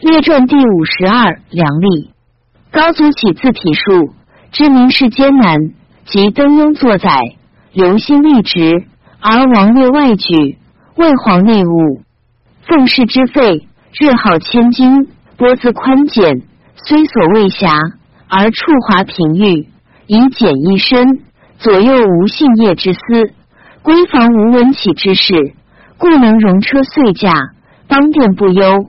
列传第五十二，梁立。高祖起自体数，知名世艰难，即登庸作宰，留心立职，而王略外举，为皇内务，奉事之费，日耗千金，拨资宽简，虽所未暇，而处华平裕，以简一身，左右无信业之私，闺房无闻起之事，故能容车岁驾，邦殿不忧。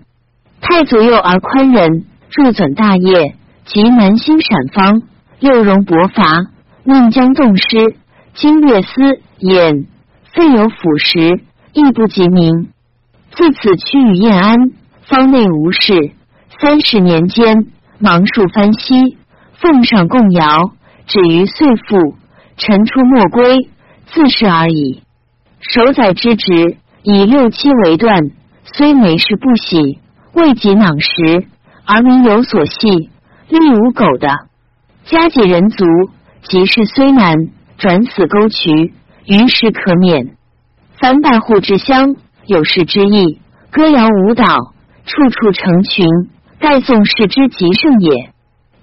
太祖幼而宽仁，入纂大业，及南兴陕方，六容薄伐，命将动师，经略司演，废有辅食，亦不及民。自此趋于燕安，方内无事。三十年间，芒树番息，奉上供尧，止于岁赋，臣出莫归，自是而已。守宰之职，以六七为断，虽没事不喜。未及囊食，而民有所系，力无苟的。家己人足，即事虽难，转死沟渠，于是可免。凡百户之乡，有事之意，歌谣舞蹈，处处成群，盖宋氏之极盛也。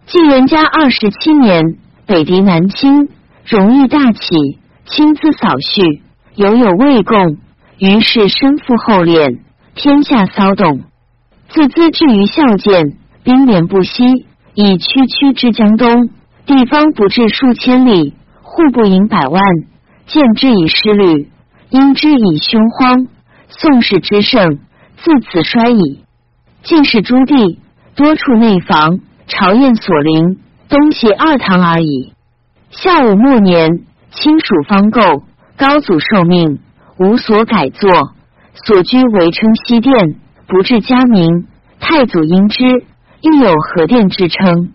晋元嘉二十七年，北狄南侵，荣誉大起，亲自扫序，犹有未供，于是身负厚敛，天下骚动。自资至于孝建，兵连不息，以区区之江东，地方不至数千里，户不盈百万，见之以失律，因之以凶荒。宋氏之盛，自此衰矣。晋士诸地，多处内防，朝宴所邻，东西二堂而已。孝武末年，亲属方构，高祖受命，无所改作，所居为称西殿。不至家名，太祖因之，亦有和殿之称。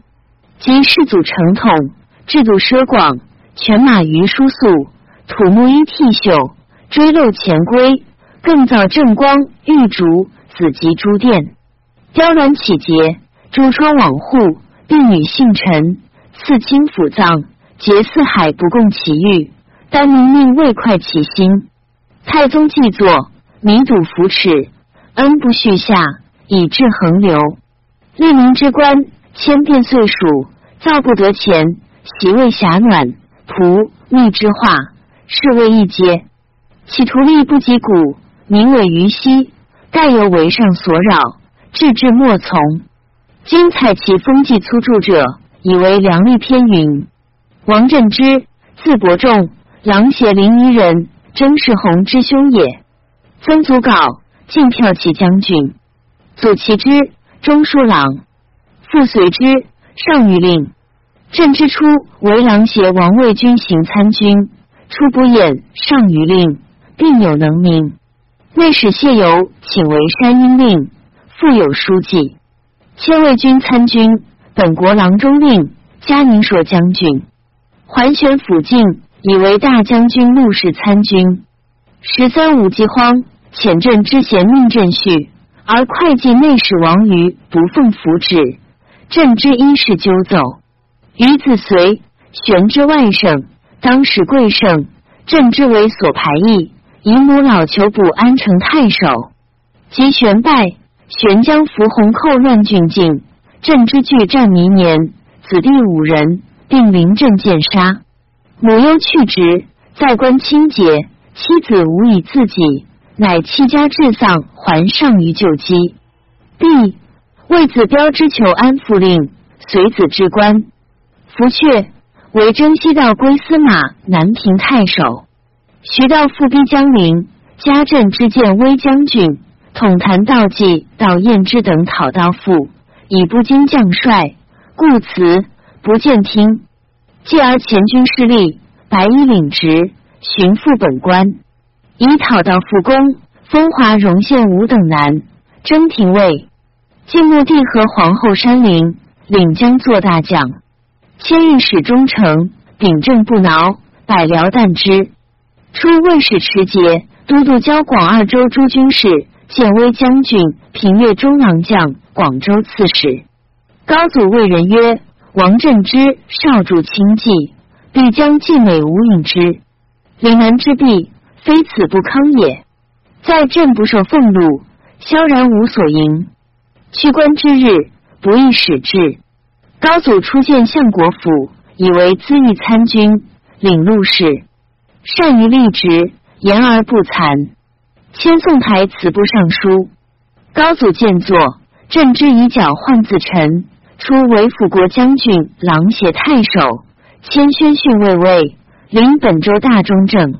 及世祖承统，制度奢广，犬马于书素，土木衣剔朽，追漏前规，更造正光玉竹子集诸殿，雕鸾起节，朱窗网户，婢女姓陈，赐亲府葬，结四海不共其欲，单明命未快其心。太宗既作，弥笃扶持。恩不续下，以致横流。利民之官，千变岁数，造不得钱，席位狭暖，仆逆之化，是谓一阶。其图力不及古，名委于昔，盖由为上所扰，志志莫从。今采其风纪粗著者，以为良吏偏云。王振之，字伯仲，琅邪临沂人，甄士宏之兄也。曾祖稿。晋骠骑将军，祖其之，中书郎，父随之，上谕令。朕之初为郎邪王卫军行参军，初不演上谕令，并有能名。内史谢游请为山阴令，复有书记。迁卫军参军，本国郎中令，嘉宁朔将军，桓玄辅晋，以为大将军、陆氏参军。十三五饥荒。遣朕之贤命朕序，而会稽内史王瑜不奉符旨，朕之因事纠奏。于子随玄之外甥，当时贵盛，朕之为所排异，以母老求补安成太守。及玄败，玄将伏洪寇乱郡境，朕之拒战弥年，子弟五人，并临阵见杀。母忧去职，在官清洁，妻子无以自己。乃弃家治丧，还上于旧机。帝为子标之求安抚令，随子之官。福阙为征西道归司马，南平太守。徐道复逼江陵，家镇之见威将军，统坛道济、道彦之等讨道父，以不经将帅，故辞不见听。继而前军势力，白衣领职，寻复本官。以讨到复公，风华荣县五等男，征廷尉。晋穆帝和皇后山陵，领将作大将。千运使忠诚，秉政不挠，百僚惮之。初卫使持节，都督交广二州诸军事，建威将军，平越中郎将，广州刺史。高祖谓人曰：“王振之少主轻骑，必将晋美无影之。岭南之弊。”非此不康也，在朕不受俸禄，萧然无所营。去官之日，不易使至。高祖初见相国府，以为资议参军，领录事，善于立职，言而不惭。迁宋台词部尚书。高祖见作，朕之以脚换自臣，出为辅国将军、郎协太守，迁宣训卫尉，领本州大中正。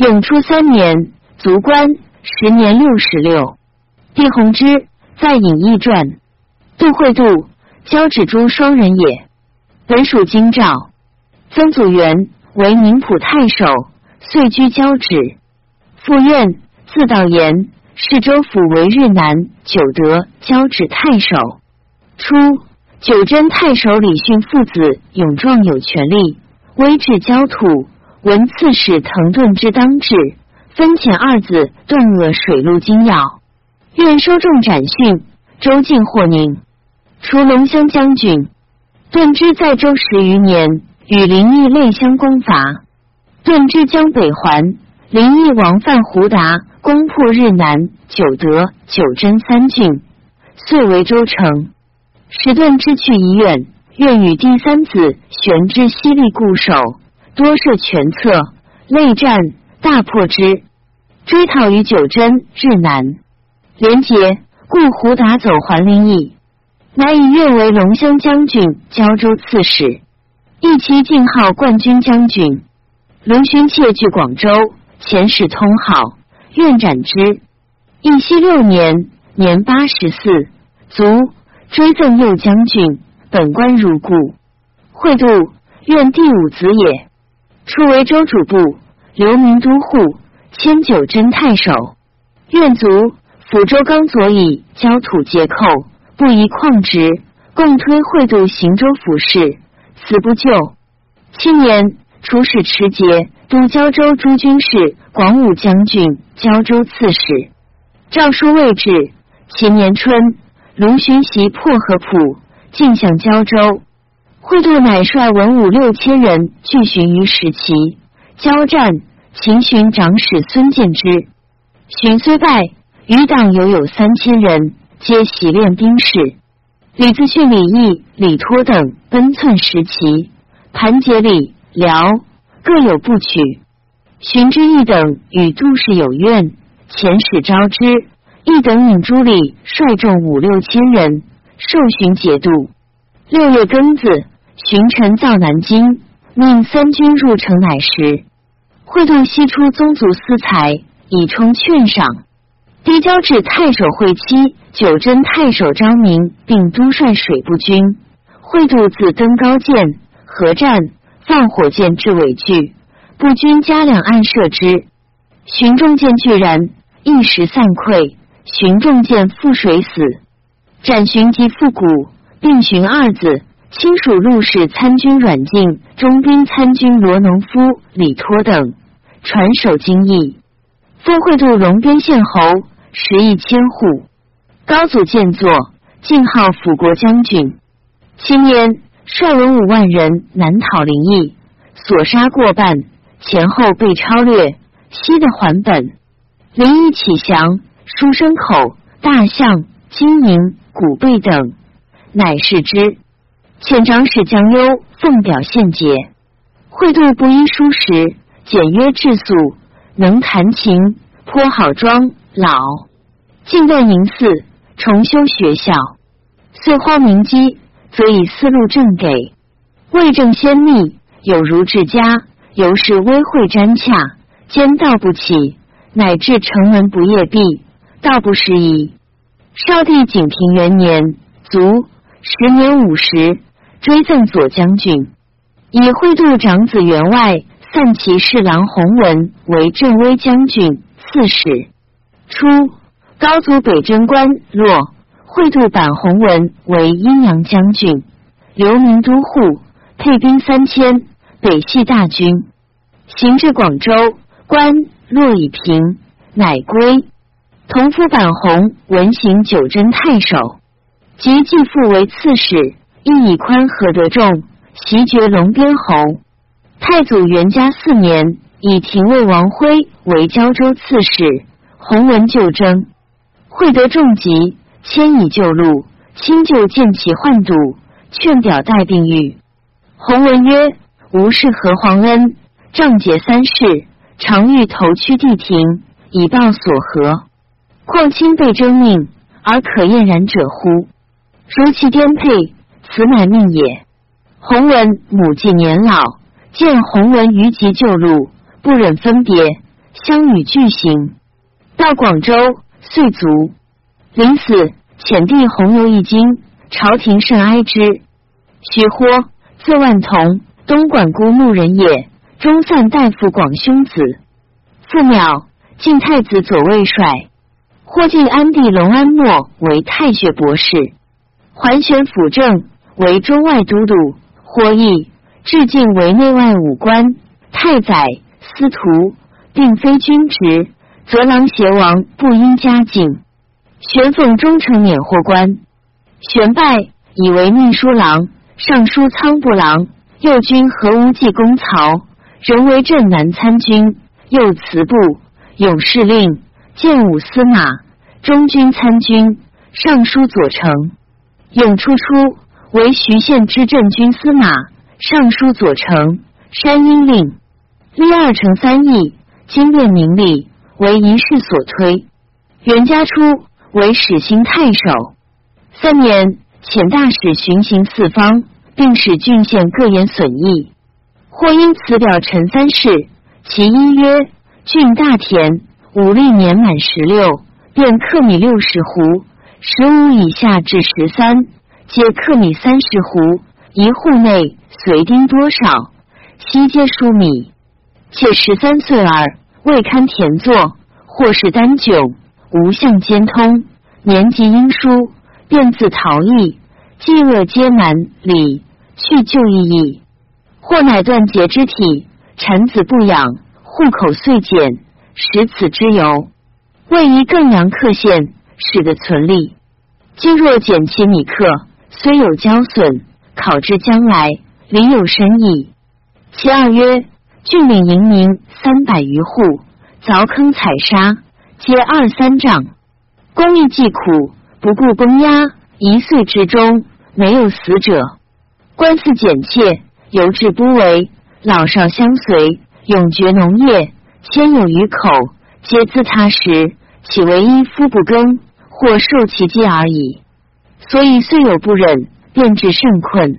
永初三年，卒官，时年六十六。帝弘之在《隐逸传》，杜会度，交趾诸双人也。本属京兆。曾祖元为宁浦太守，遂居交趾。复愿字道言，是州府为日南九德交趾太守。初，九真太守李训父子勇壮有权力，威至焦土。闻刺史滕顿之当至，分遣二子顿恶水陆精要，愿收众斩讯。周进获宁，除龙骧将军。顿之在州十余年，与林毅类相攻伐。顿之将北还，林毅王范胡达攻破日南、九德、九真三郡，遂为州城。使顿之去医院，愿与第三子玄之犀利固守。多设全策，内战大破之，追讨于九真日南，连结故胡达走还林邑，乃以越为龙骧将军、交州刺史，一其进号冠军将军。龙勋窃据广州，遣使通号，愿斩之。义熙六年，年八十四，卒。追赠右将军，本官如故。会度，愿第五子也。初为州主簿，留名都护，迁九真太守。愿卒，抚州刚左以交土结寇，不宜旷职，共推会度行州府事，死不救。七年，出使持节，都交州诸军事，广武将军，交州刺史。诏书未至，其年春，卢循袭破河浦，进向交州。会度乃率文武六千人拒寻于石岐交战，秦寻长史孙建之，寻虽败，余党犹有三千人，皆习练兵士。李自训、李毅、李托等奔窜石岐，盘结李辽各有不取。荀之义等与杜氏有怨，遣使招之。义等引朱礼率众五六千人，受荀节度。六月庚子。寻臣造南京，命三军入城，乃时。会度西出宗族私财，以充劝赏。低交至太守会稽、九真太守张明，并督率水部军。会度自登高舰，合战，放火箭至尾巨，步军加两岸射之。寻众见巨然，一时散溃。寻众见覆水死。斩寻及复古，并寻二子。亲属陆氏参军阮敬、中兵参军罗农夫、李托等传首经义，封会度龙边县侯，十亿千户。高祖见作，晋号辅国将军。七年，率文五万人南讨灵邑，所杀过半，前后被超略，西的还本。灵邑起降，书生口、大象、金银、古贝等，乃是之。遣长史江幽奉表献节，会度不依书时，简约质素，能弹琴，颇好庄老。进断营寺，重修学校，遂花名机，则以思路正给。魏正先密，有如治家，由是微会瞻洽，兼道不起，乃至城门不夜闭，道不适宜。少帝景平元年，卒，时年五十。追赠左将军，以会度长子员外散骑侍郎弘文为镇威将军、刺史。初，高祖北征关落，会度版弘文为阴阳将军，留名都护，配兵三千，北系大军，行至广州，关落已平，乃归。同夫版弘文行九真太守，即继父为刺史。亦以宽和得众，袭爵龙边侯。太祖元嘉四年，以廷尉王辉为胶州刺史。弘文就征，会得重疾，迁以旧路，亲就见其患堵，劝表待病愈。弘文曰：“吾是何皇恩，仗节三世，常欲投屈地庭，以报所和？况亲被征命，而可厌然者乎？如其颠沛，此乃命也。”弘文母既年老，见弘文于急旧路，不忍分别，相与俱行，到广州，遂卒。临死，遣弟弘游一经，朝廷甚哀之。徐豁，字万同，东莞姑牧人也，中散大夫广兄子。父邈，晋太子左卫帅。霍晋安帝隆安末为太学博士，桓玄辅政为中外都督。霍邑至晋为内外武官，太宰、司徒，并非军职，则郎邪王不应加进。玄奉忠诚免获官，玄拜以为秘书郎、尚书仓部郎，右军河无济公曹，仍为镇南参军，右慈部勇士令，建武司马，中军参军，尚书左丞，永初出。为徐县知镇军司马、尚书左丞、山阴令，历二成三役，经变名利，为一世所推。元嘉初为始兴太守，三年遣大使巡行四方，并使郡县各言损益。或因此表陈三世，其一曰：郡大田，武力年满十六，便克米六十斛，十五以下至十三。皆克米三十斛，一户内随丁多少，悉皆输米。且十三岁儿，未堪田作，或是单迥，无相兼通，年纪英疏，便自逃逸，饥饿皆难理，去就意义。或乃断节之体，产子不养，户口遂减，使此之由，为一更良克县，使得存利。今若减其米克。虽有交损，考之将来，理有深意。其二曰：郡领营民三百余户，凿坑采沙，皆二三丈，工艺既苦，不顾崩压，一岁之中没有死者。官司简切，犹治不为，老少相随，永绝农业，千有余口，皆自他食，岂为一夫不耕，或受其饥而已。所以虽有不忍，便至甚困。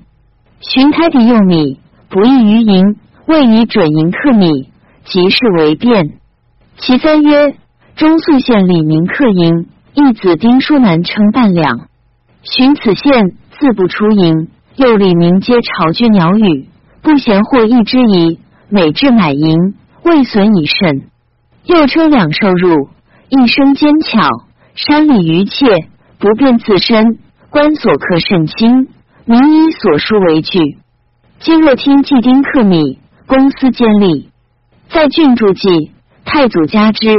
寻开地用米，不易于营，未以准银克米，即是为变。其三曰：中宿县李明克营，一子丁书南称半两。寻此县自不出营，又李明皆巢居鸟语，不嫌获一之宜，每至买银，未损以甚。又称两受入，一生坚巧，山里余切，不便自身。官所克甚轻，民以所书为据。今若听季丁克米，公司坚立，在郡住记，太祖加之。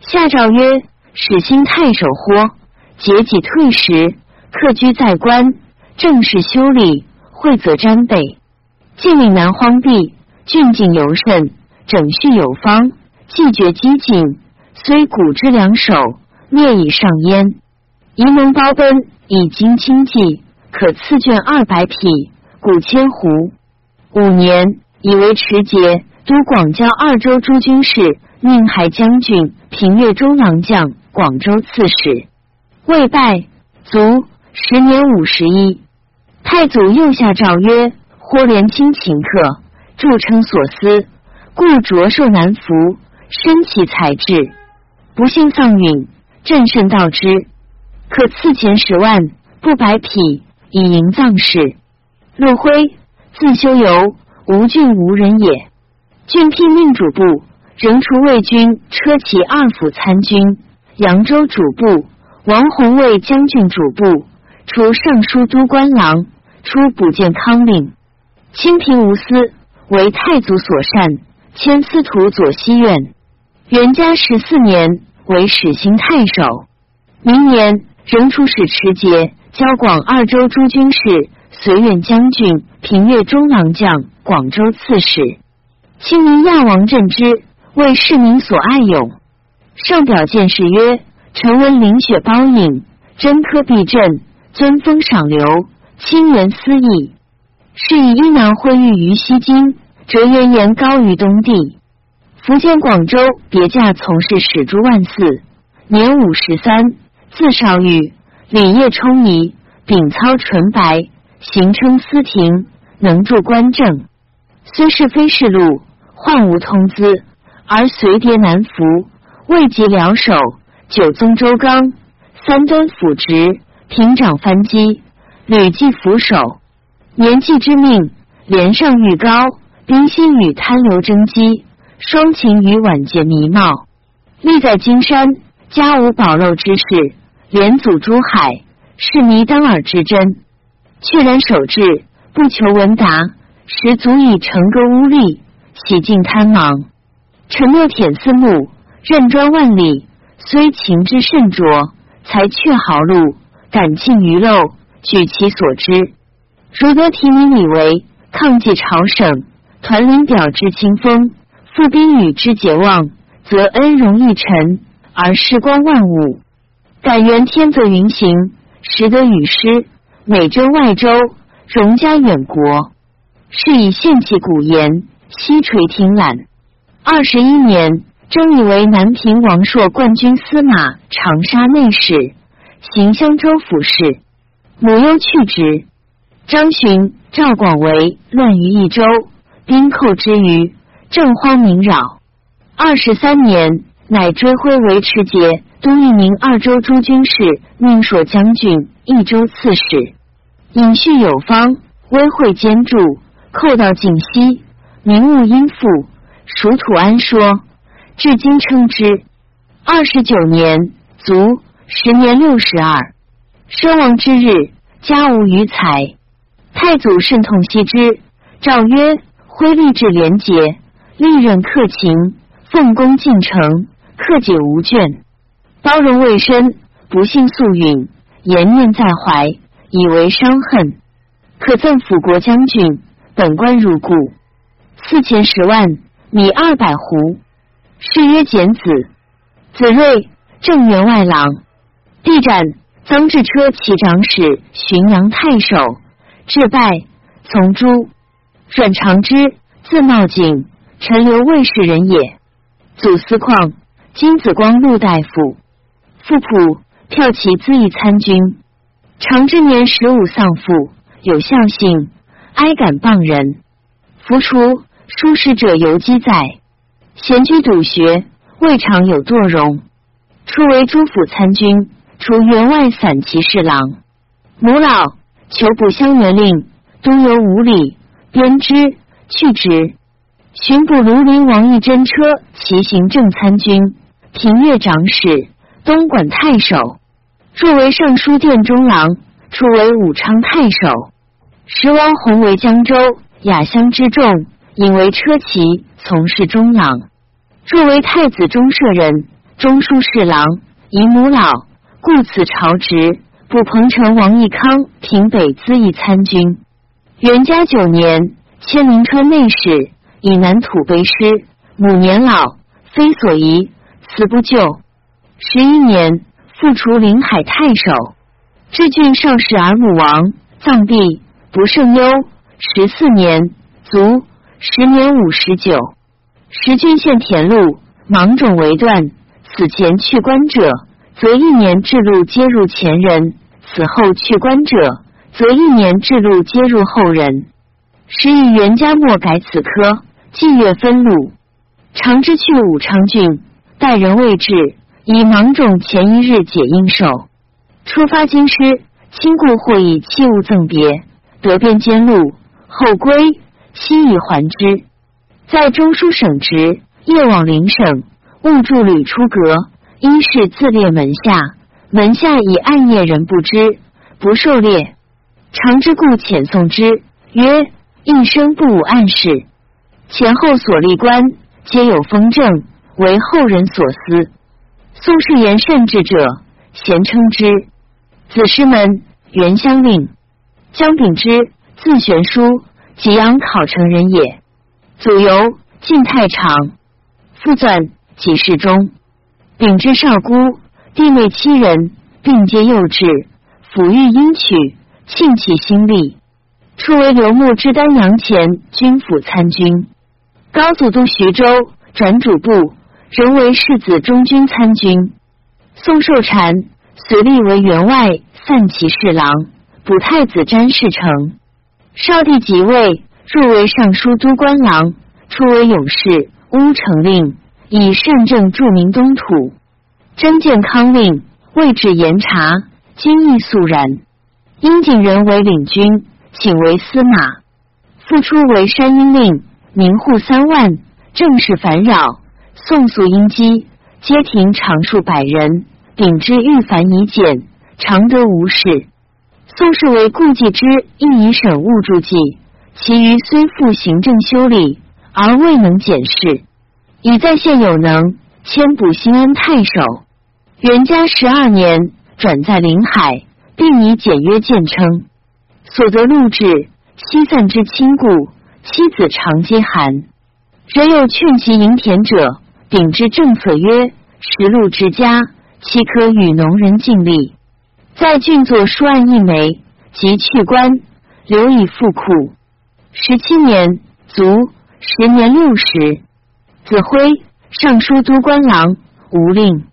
下诏曰：使兴太守豁，节己退时，客居在官，正式修理，惠泽瞻备。晋岭南荒地，郡境尤甚，整序有方，既绝机警，虽古之两手，灭以上焉。沂蒙包奔。以经清济，可赐卷二百匹，古千斛。五年，以为持节，都广交二州诸军事，宁海将军、平越中郎将、广州刺史。未拜，卒。时年五十一。太祖又下诏曰：豁连卿请客，著称所思，故着受难服，身其才智，不幸丧允，朕甚道之。可赐钱十万，不百匹，以迎葬事。陆辉，自修游，吴郡无人也。郡聘命主簿，仍除魏军车骑二府参军，扬州主簿，王弘为将军主簿，除尚书都官郎，出补建康令。清平无私，为太祖所善，迁司徒左西院。元嘉十四年，为始兴太守。明年。仍出使持节，交广二州诸军事，随远将军，平越中郎将，广州刺史。清明亚王镇之，为市民所爱勇。上表见事曰：臣闻凌雪包影，真科必镇，尊封赏留，清源思义。是以伊南会遇于西京，折原言高于东地。福建广州别驾从事史诸万寺，年五十三，字少玉，礼业充仪，秉操纯白，行称司庭，能助官政。虽是非是禄，患无通资，而随牒难服，未及辽首，九宗周纲，三端辅职，平掌藩机，屡记扶手。年纪之命，连上愈高，冰心与贪流争机，双情与晚节弥茂。立在金山，家无宝漏之事，连祖珠海，是弥当尔之真。却然守志，不求闻达，实足以成歌污吏，洗尽贪忙。沉默舔四目，任专万里，虽情之甚浊，才却豪露，感尽于漏，举其所知。如得提名以为抗击朝省，团领表之清风，复兵羽之节望，则恩荣一臣，而事光万物。感元天泽云行，实得与师，美征外州，荣家远国。是以献其古言，西垂听览。二十一年，征以为南平王朔冠军司马、长沙内史，行襄州府事。母忧去职。张巡、赵广为乱于益州，兵寇之余，政荒民扰。二十三年，乃追徽为持节、都一名二州诸军事、命朔将军、益州刺史。隐叙有方，威惠兼著，寇到晋西，名物殷富，属土安说，至今称之。二十九年，卒，时年六十二。身亡之日，家无余财。太祖甚痛惜之，诏曰：“徽立志廉洁，利刃克勤，奉公进城，克解无倦，包容未深，不幸素允，颜念在怀，以为伤恨。可赠辅国将军，本官入故。赐钱十万，米二百斛。谥曰简子。子睿正员外郎。帝斩曾志车骑长史、浔阳太守。”至拜从诸，阮长之，字茂景，陈留卫士人也。祖司旷，金子光禄大夫。父仆骠骑恣意参军。长之年十五丧父，有孝性，哀感谤人。夫出书史者犹记载。闲居笃学，未尝有堕容。初为诸府参军，除员外散骑侍郎。母老。求补襄元令，都游五里，编之去职。巡捕庐陵王义真车骑行正参军，平越长史，东莞太守。入为尚书殿中郎，初为武昌太守。时王弘为江州雅乡之众，引为车骑，从事中郎。入为太子中舍人，中书侍郎，姨母老，故此朝职。补彭城王义康平北资议参军。元嘉九年，迁临川内史，以南土碑师。母年老，非所宜，辞不就。十一年，复除临海太守。至郡少时儿母亡，葬毕，不胜忧。十四年，卒。时年五十九。时郡县田路，芒种为断。此前去官者，则一年制禄皆入前人。此后去官者，则一年制禄皆入后人。时以袁家末改此科，季月分路。常之去武昌郡，待人未至，以芒种前一日解应寿。出发京师，亲故或以器物赠别，得便兼路，后归，悉以还之。在中书省职，夜往邻省，误助旅出阁，因是自列门下。门下以暗夜人不知，不狩猎。常之故遣送之，曰：“一生不无暗事。”前后所立官，皆有封正，为后人所思。宋氏言甚至者，咸称之。子师门元乡令江秉之，字玄书，济阳考城人也。祖由晋太常，父纂己世中。秉之少孤。弟妹七人，并皆幼稚，抚育英曲，庆起心力。初为刘牧之丹阳前军府参军，高祖都徐州，转主簿，仍为世子中军参军。宋寿禅随立为员外散骑侍郎，补太子詹事成。少帝即位，入为尚书都官郎，初为勇士，乌城令，以善政著名东土。征建康令，位置严察，今义肃然。殷景仁为领军，请为司马。复出为山阴令，民户三万，政事烦扰。宋肃英基，街亭常数百人，秉之欲繁以简，常得无事。宋氏为顾忌之，亦以审务助记，其余虽复行政修理，而未能检视。以在县有能，迁补新安太守。元嘉十二年，转在临海，并以简约见称。所得禄制，西散之亲故，妻子常皆寒。人有劝其营田者，秉之政策曰：食禄之家，岂可与农人尽力？在郡作书案一枚，即去官，留以富库。十七年卒，时年六十。子辉，尚书都官郎，吴令。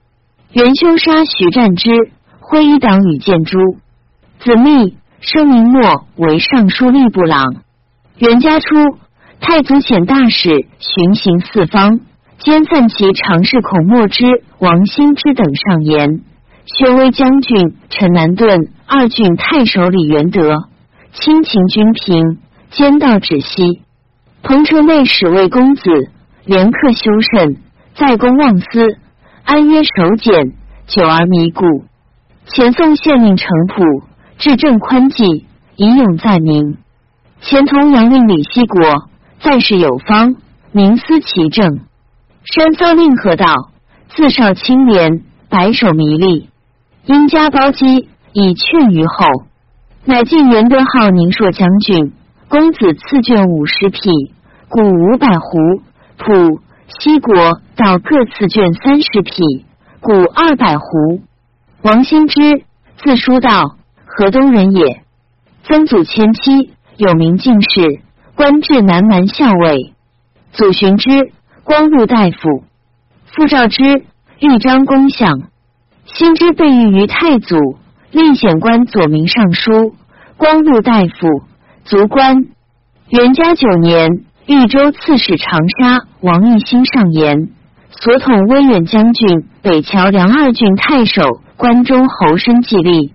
元修杀徐战之，徽一党与建诸。子密，生明末为尚书吏部郎。元嘉初，太祖遣大使巡行四方，兼散骑常侍孔墨之、王兴之等上言。宣威将军陈南顿、二郡太守李元德，亲勤均平，兼道止息。彭城内史魏公子，廉克修慎，在公忘私，安约守俭，久而弥固。前宋县令程普，治政宽济，以勇在民。前同阳令李希国，在世有方，明思其政。山骚令何道，自少清廉，白首弥利。因家包机，以劝于后，乃进元德号宁朔将军。公子赐卷五十匹，谷五百斛。普西国道各赐卷三十匹，谷二百斛。王兴之，字叔道，河东人也。曾祖迁妻，有名进士，官至南蛮校尉。祖寻之，光禄大夫。父赵之，豫章公相。新之被御于太祖，历显官左明尚书、光禄大夫、卒官。元嘉九年，豫州刺史长沙王义兴上言，所统威远将军、北桥梁二郡太守、关中侯申继立，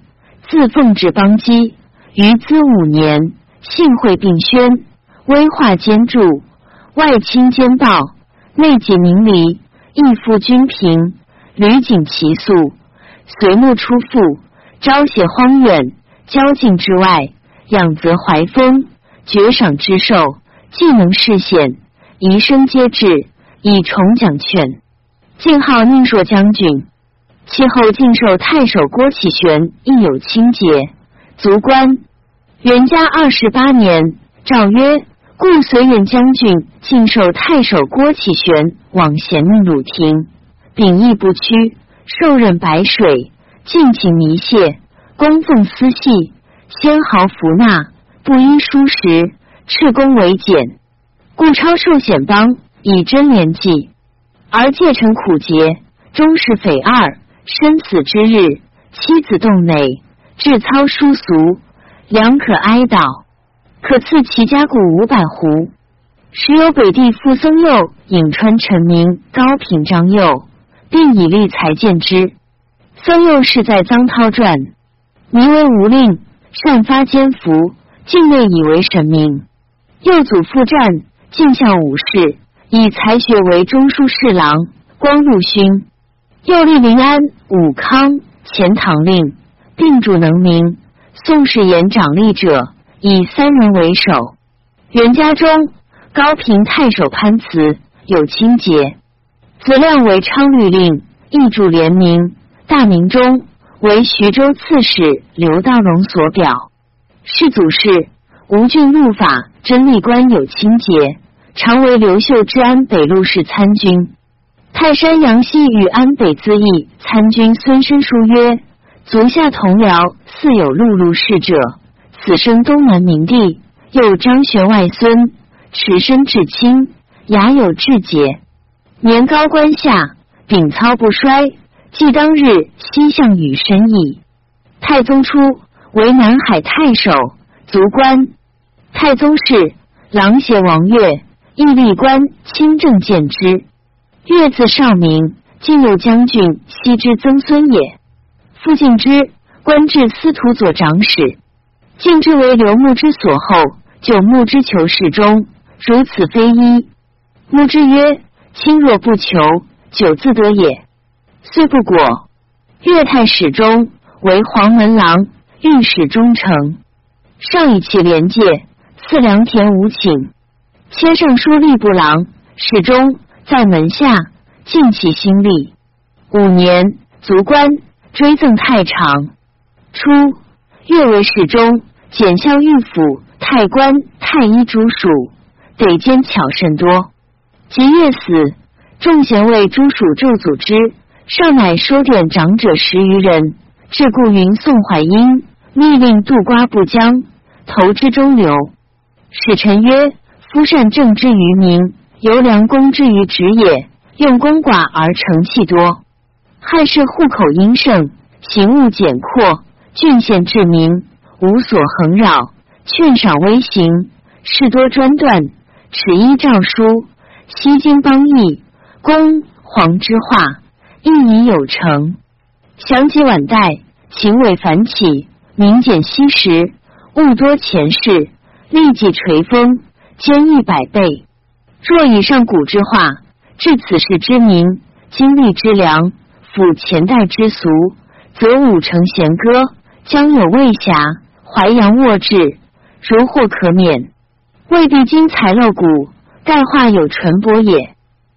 自奉至邦基，于资五年，幸会并宣，威化兼著，外亲兼报，内己明离，义复君平，屡谨其素。随木出复，朝写荒远，交境之外，养则怀风，绝赏之寿，既能视险，宜生皆至，以重奖券。晋号宁朔将军，其后晋受太守郭启玄，亦有清节，卒官。元嘉二十八年，诏曰：故随远将军晋授太守郭启玄往贤命鲁庭，秉义不屈。受任白水，尽情弥谢，供奉私系，先豪服纳，不依书食，斥功为简。故超受显邦，以真廉纪，而借成苦节，终是匪二。生死之日，妻子洞内，至操疏俗，良可哀悼。可赐其家谷五百斛。时有北地富僧佑，颍川陈明、高平张佑。并以立才见之。僧佑是在臧涛传，名为吴令，善发奸服，境内以为神明。幼祖父战，进相武士，以才学为中书侍郎、光禄勋。又立临安、武康、钱塘令，并主能明。宋氏言长吏者，以三人为首。元嘉中，高平太守潘慈有清节。子亮为昌律令，义主联名。大明中为徐州刺史刘道荣所表。世祖是吴郡入法真历官有清节，常为刘秀之安北路氏参军。泰山杨希与安北资议参军孙申书曰：“足下同僚似有碌碌事者，此生东南明帝，又张玄外孙，持身至清，雅有志节，年高官下，秉操不衰，即当日西向羽深邑。太宗初为南海太守，卒官。太宗是琅邪王岳，亦历官清正见之。岳字少明，晋右将军西之曾孙也。父敬之，官至司徒左长史。敬之为刘牧之所后，就牧之求侍中，如此非一。牧之曰：“亲若不求，久自得也。”遂不果。岳太始终为黄门郎，御史中丞。上以其廉介，赐良田五顷。迁尚书吏部郎，史中在门下，尽其心力。五年，卒官。追赠太常。初，越为侍中，检校御府太官、太医诸属，得兼巧甚多。及越死，众贤为诸属咒诅之，上乃收典长者十余人，至故云宋淮阴，密令渡瓜不江，投之中流。使臣曰：“夫善政之于民，由良公之于职也。用功寡而成器多。”汉室户口殷盛，行务简阔，郡县治民无所横扰，劝赏微行，事多专断，齿依诏书，西京邦议，公皇之化，亦已有成。详及晚代，秦伟繁起，民简稀时，物多前世，立即垂风，坚毅百倍。若以上古之化，至此世之民，经历之良。辅前代之俗，则五成弦歌，将有未暇；淮阳卧志，如或可免。未必精彩露骨，盖化有纯帛也。